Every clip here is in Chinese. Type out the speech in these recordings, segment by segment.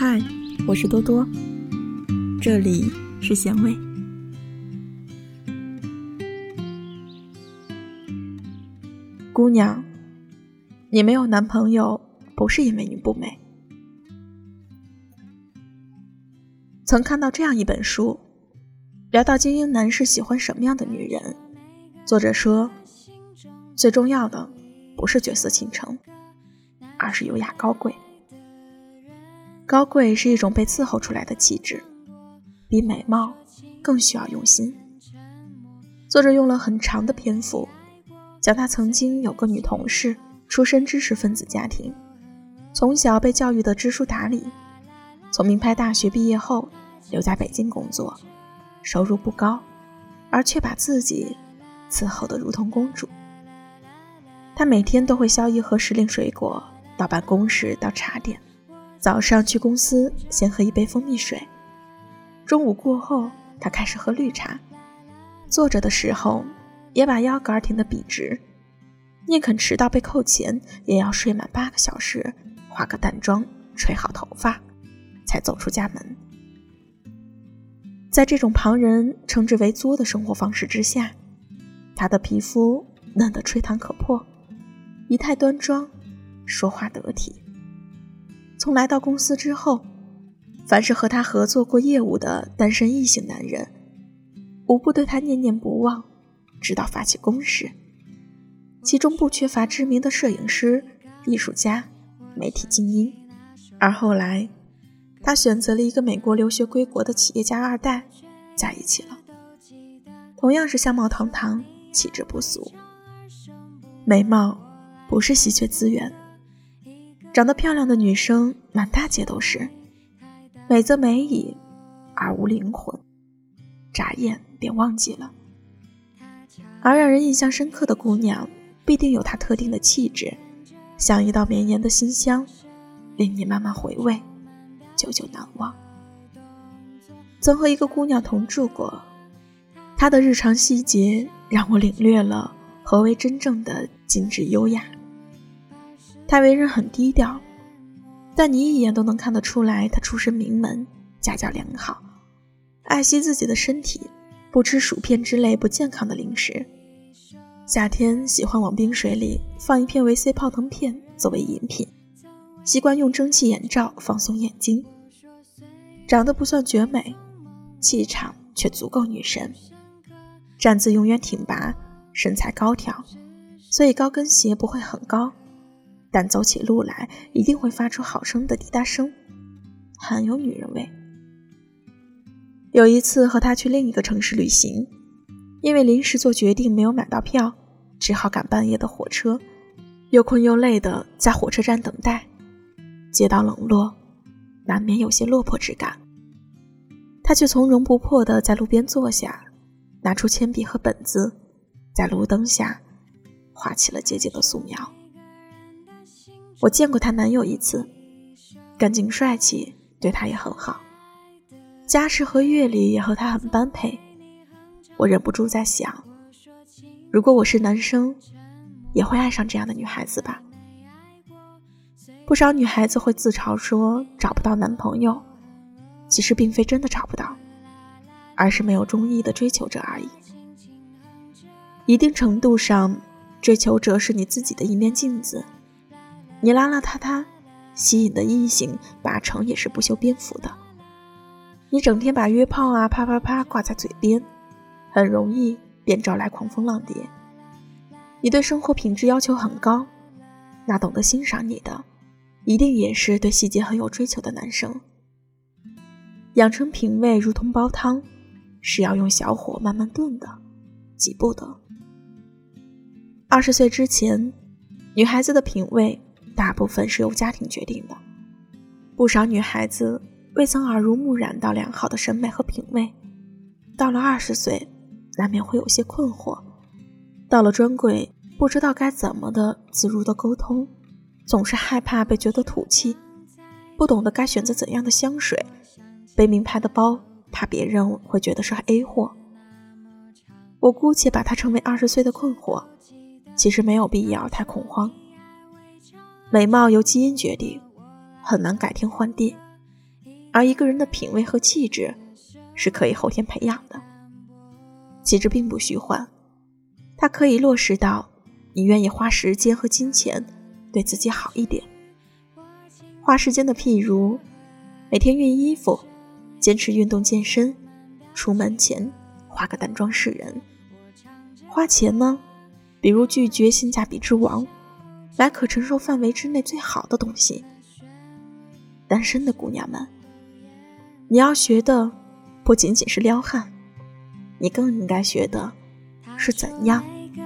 嗨，我是多多，这里是咸味。姑娘，你没有男朋友，不是因为你不美。曾看到这样一本书，聊到精英男士喜欢什么样的女人，作者说，最重要的不是绝色倾城，而是优雅高贵。高贵是一种被伺候出来的气质，比美貌更需要用心。作者用了很长的篇幅，讲他曾经有个女同事，出身知识分子家庭，从小被教育的知书达理，从名牌大学毕业后留在北京工作，收入不高，而却把自己伺候得如同公主。她每天都会削一盒时令水果到办公室当茶点。早上去公司，先喝一杯蜂蜜水。中午过后，他开始喝绿茶。坐着的时候，也把腰杆挺得笔直。宁肯迟到被扣钱，也要睡满八个小时，化个淡妆，吹好头发，才走出家门。在这种旁人称之为“作”的生活方式之下，他的皮肤嫩得吹弹可破，仪态端庄，说话得体。从来到公司之后，凡是和他合作过业务的单身异性男人，无不对他念念不忘，直到发起攻势。其中不缺乏知名的摄影师、艺术家、媒体精英。而后来，他选择了一个美国留学归国的企业家二代，在一起了。同样是相貌堂堂，气质不俗。美貌不是稀缺资源。长得漂亮的女生满大街都是，美则美矣，而无灵魂，眨眼便忘记了。而让人印象深刻的姑娘，必定有她特定的气质，像一道绵延的馨香，令你慢慢回味，久久难忘。曾和一个姑娘同住过，她的日常细节让我领略了何为真正的精致优雅。他为人很低调，但你一眼都能看得出来，他出身名门，家教良好，爱惜自己的身体，不吃薯片之类不健康的零食。夏天喜欢往冰水里放一片维 C 泡腾片作为饮品，习惯用蒸汽眼罩放松眼睛。长得不算绝美，气场却足够女神，站姿永远挺拔，身材高挑，所以高跟鞋不会很高。但走起路来一定会发出好声的滴答声，很有女人味。有一次和他去另一个城市旅行，因为临时做决定没有买到票，只好赶半夜的火车，又困又累的在火车站等待。街道冷落，难免有些落魄之感。他却从容不迫地在路边坐下，拿出铅笔和本子，在路灯下画起了洁净的素描。我见过她男友一次，干净帅气，对她也很好，家世和阅历也和她很般配。我忍不住在想，如果我是男生，也会爱上这样的女孩子吧。不少女孩子会自嘲说找不到男朋友，其实并非真的找不到，而是没有中意的追求者而已。一定程度上，追求者是你自己的一面镜子。你邋邋遢遢，吸引的异性八成也是不修边幅的。你整天把约炮啊啪啪啪挂在嘴边，很容易便招来狂风浪蝶。你对生活品质要求很高，那懂得欣赏你的，一定也是对细节很有追求的男生。养成品味如同煲汤，是要用小火慢慢炖的，急不得。二十岁之前，女孩子的品味。大部分是由家庭决定的，不少女孩子未曾耳濡目染到良好的审美和品味，到了二十岁，难免会有些困惑。到了专柜，不知道该怎么的自如的沟通，总是害怕被觉得土气，不懂得该选择怎样的香水，背名牌的包，怕别人会觉得是 A 货。我姑且把它称为二十岁的困惑，其实没有必要太恐慌。美貌由基因决定，很难改天换地。而一个人的品味和气质是可以后天培养的。气质并不虚幻，它可以落实到你愿意花时间和金钱对自己好一点。花时间的譬如，每天熨衣服，坚持运动健身，出门前化个淡妆示人。花钱呢，比如拒绝性价比之王，来可承受范围之内最好的东西。单身的姑娘们，你要学的不仅仅是撩汉，你更应该学的是怎样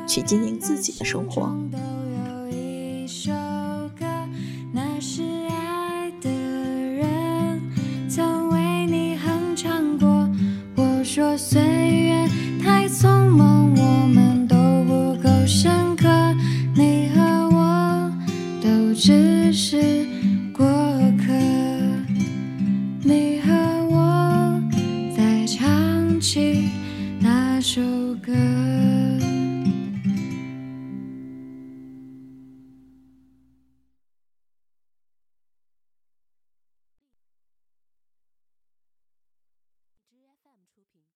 去经营自己的生活。